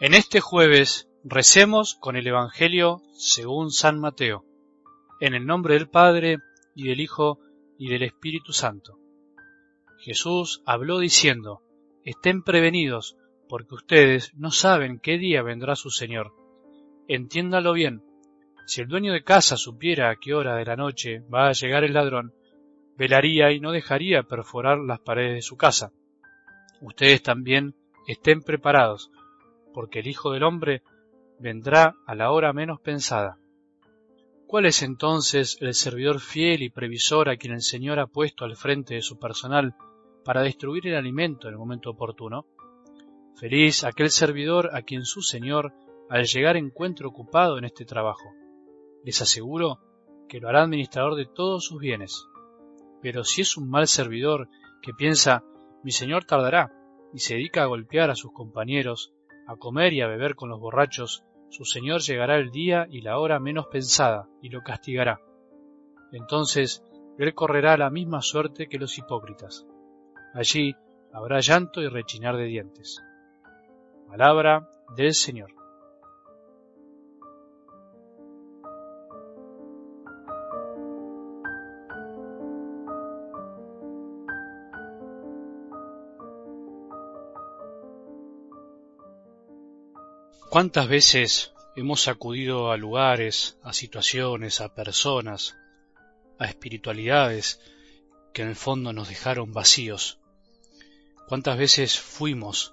En este jueves recemos con el Evangelio según San Mateo, en el nombre del Padre y del Hijo y del Espíritu Santo. Jesús habló diciendo, Estén prevenidos, porque ustedes no saben qué día vendrá su Señor. Entiéndalo bien, si el dueño de casa supiera a qué hora de la noche va a llegar el ladrón, velaría y no dejaría perforar las paredes de su casa. Ustedes también estén preparados, porque el Hijo del Hombre vendrá a la hora menos pensada. ¿Cuál es entonces el servidor fiel y previsor a quien el Señor ha puesto al frente de su personal para distribuir el alimento en el momento oportuno? Feliz aquel servidor a quien su Señor al llegar encuentre ocupado en este trabajo. Les aseguro que lo hará administrador de todos sus bienes. Pero si es un mal servidor que piensa mi Señor tardará y se dedica a golpear a sus compañeros, a comer y a beber con los borrachos, su Señor llegará el día y la hora menos pensada, y lo castigará. Entonces él correrá la misma suerte que los hipócritas. Allí habrá llanto y rechinar de dientes. Palabra del Señor. ¿Cuántas veces hemos acudido a lugares, a situaciones, a personas, a espiritualidades que en el fondo nos dejaron vacíos? ¿Cuántas veces fuimos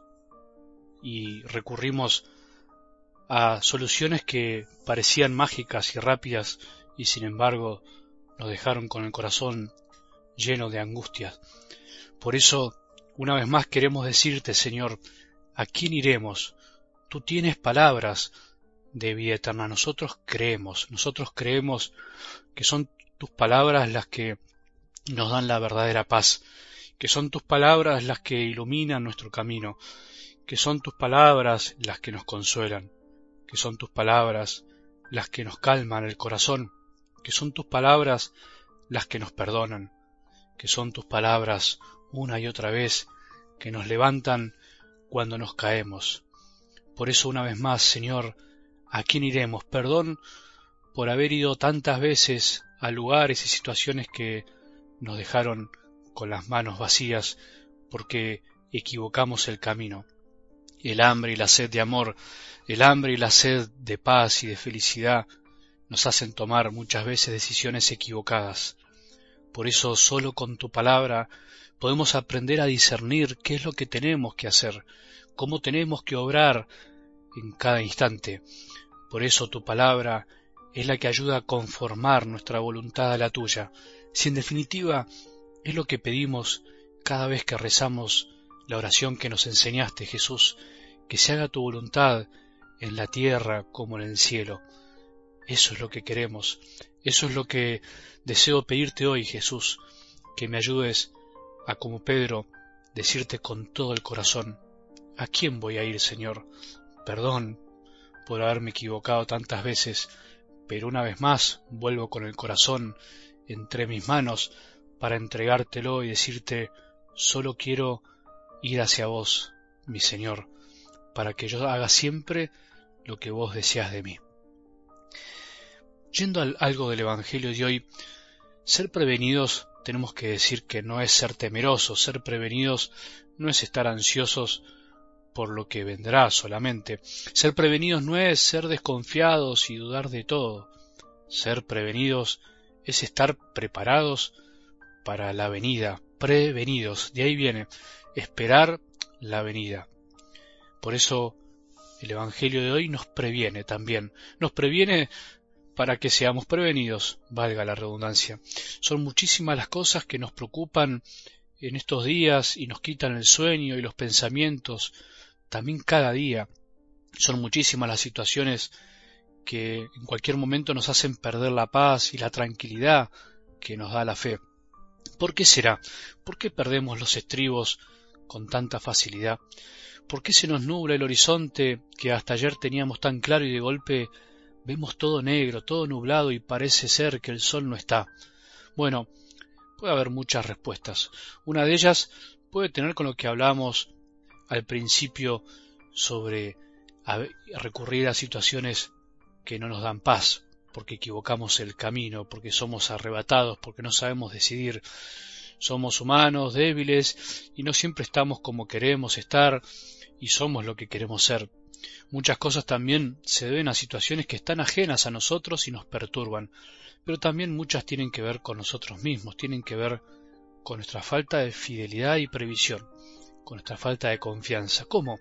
y recurrimos a soluciones que parecían mágicas y rápidas y sin embargo nos dejaron con el corazón lleno de angustias? Por eso, una vez más queremos decirte, Señor, ¿a quién iremos? Tú tienes palabras de vida eterna. Nosotros creemos, nosotros creemos que son tus palabras las que nos dan la verdadera paz, que son tus palabras las que iluminan nuestro camino, que son tus palabras las que nos consuelan, que son tus palabras las que nos calman el corazón, que son tus palabras las que nos perdonan, que son tus palabras una y otra vez que nos levantan cuando nos caemos, por eso una vez más, Señor, ¿a quién iremos? Perdón por haber ido tantas veces a lugares y situaciones que nos dejaron con las manos vacías porque equivocamos el camino. El hambre y la sed de amor, el hambre y la sed de paz y de felicidad nos hacen tomar muchas veces decisiones equivocadas. Por eso solo con tu palabra podemos aprender a discernir qué es lo que tenemos que hacer, cómo tenemos que obrar en cada instante. Por eso tu palabra es la que ayuda a conformar nuestra voluntad a la tuya. Si en definitiva es lo que pedimos cada vez que rezamos la oración que nos enseñaste, Jesús, que se haga tu voluntad en la tierra como en el cielo. Eso es lo que queremos, eso es lo que deseo pedirte hoy, Jesús, que me ayudes a, como Pedro, decirte con todo el corazón, ¿A quién voy a ir, Señor? Perdón por haberme equivocado tantas veces, pero una vez más vuelvo con el corazón entre mis manos para entregártelo y decirte solo quiero ir hacia vos, mi Señor, para que yo haga siempre lo que vos deseas de mí. Yendo al algo del Evangelio de hoy, ser prevenidos tenemos que decir que no es ser temerosos, ser prevenidos no es estar ansiosos por lo que vendrá solamente. Ser prevenidos no es ser desconfiados y dudar de todo. Ser prevenidos es estar preparados para la venida, prevenidos. De ahí viene, esperar la venida. Por eso el Evangelio de hoy nos previene también. Nos previene para que seamos prevenidos, valga la redundancia. Son muchísimas las cosas que nos preocupan en estos días y nos quitan el sueño y los pensamientos también cada día. Son muchísimas las situaciones que en cualquier momento nos hacen perder la paz y la tranquilidad que nos da la fe. ¿Por qué será? ¿Por qué perdemos los estribos con tanta facilidad? ¿Por qué se nos nubla el horizonte que hasta ayer teníamos tan claro y de golpe vemos todo negro, todo nublado y parece ser que el sol no está? Bueno, puede haber muchas respuestas. Una de ellas puede tener con lo que hablamos al principio sobre recurrir a situaciones que no nos dan paz, porque equivocamos el camino, porque somos arrebatados, porque no sabemos decidir. Somos humanos, débiles, y no siempre estamos como queremos estar, y somos lo que queremos ser. Muchas cosas también se deben a situaciones que están ajenas a nosotros y nos perturban, pero también muchas tienen que ver con nosotros mismos, tienen que ver con nuestra falta de fidelidad y previsión, con nuestra falta de confianza. ¿Cómo?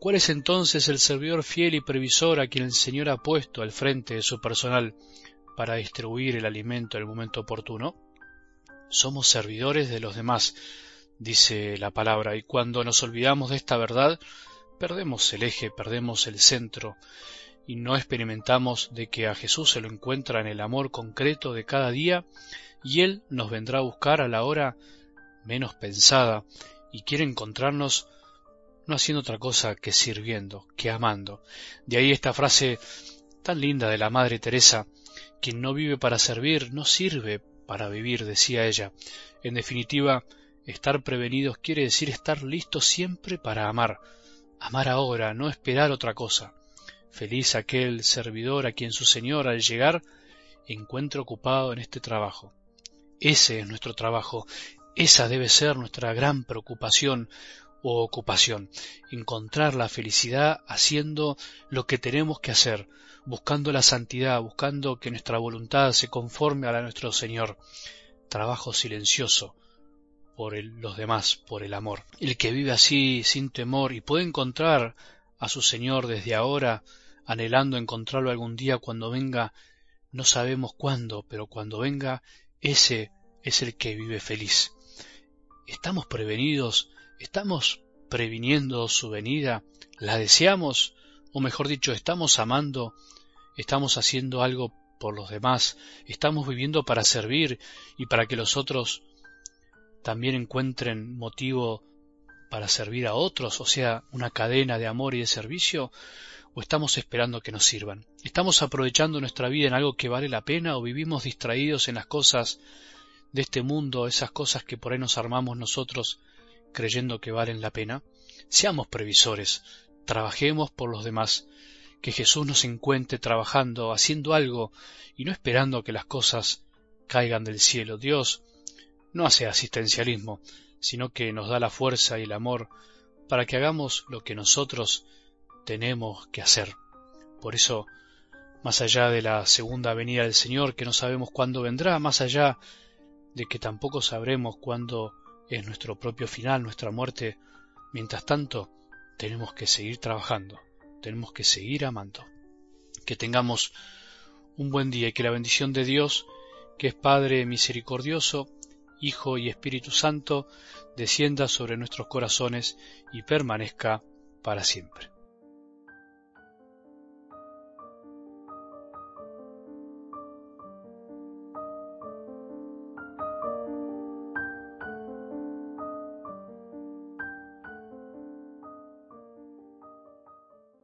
¿Cuál es entonces el servidor fiel y previsor a quien el Señor ha puesto al frente de su personal para distribuir el alimento en el momento oportuno? Somos servidores de los demás, dice la palabra, y cuando nos olvidamos de esta verdad, perdemos el eje, perdemos el centro, y no experimentamos de que a Jesús se lo encuentra en el amor concreto de cada día, y Él nos vendrá a buscar a la hora menos pensada, y quiere encontrarnos no haciendo otra cosa que sirviendo, que amando. De ahí esta frase tan linda de la Madre Teresa, quien no vive para servir, no sirve para vivir, decía ella. En definitiva, estar prevenidos quiere decir estar listos siempre para amar, amar ahora, no esperar otra cosa. Feliz aquel servidor a quien su Señor al llegar encuentre ocupado en este trabajo. Ese es nuestro trabajo, esa debe ser nuestra gran preocupación o ocupación, encontrar la felicidad haciendo lo que tenemos que hacer, buscando la santidad, buscando que nuestra voluntad se conforme a la de nuestro Señor. Trabajo silencioso, por los demás, por el amor. El que vive así sin temor y puede encontrar a su Señor desde ahora, anhelando encontrarlo algún día cuando venga, no sabemos cuándo, pero cuando venga, ese es el que vive feliz. ¿Estamos prevenidos? ¿Estamos previniendo su venida? ¿La deseamos? O mejor dicho, ¿estamos amando? ¿Estamos haciendo algo por los demás? ¿Estamos viviendo para servir y para que los otros también encuentren motivo para servir a otros, o sea, una cadena de amor y de servicio, o estamos esperando que nos sirvan? ¿Estamos aprovechando nuestra vida en algo que vale la pena o vivimos distraídos en las cosas de este mundo, esas cosas que por ahí nos armamos nosotros creyendo que valen la pena? Seamos previsores, trabajemos por los demás, que Jesús nos encuentre trabajando, haciendo algo y no esperando que las cosas caigan del cielo. Dios no hace asistencialismo, sino que nos da la fuerza y el amor para que hagamos lo que nosotros tenemos que hacer. Por eso, más allá de la segunda venida del Señor, que no sabemos cuándo vendrá, más allá de que tampoco sabremos cuándo es nuestro propio final, nuestra muerte, mientras tanto, tenemos que seguir trabajando, tenemos que seguir amando. Que tengamos un buen día y que la bendición de Dios, que es Padre misericordioso, Hijo y Espíritu Santo, descienda sobre nuestros corazones y permanezca para siempre.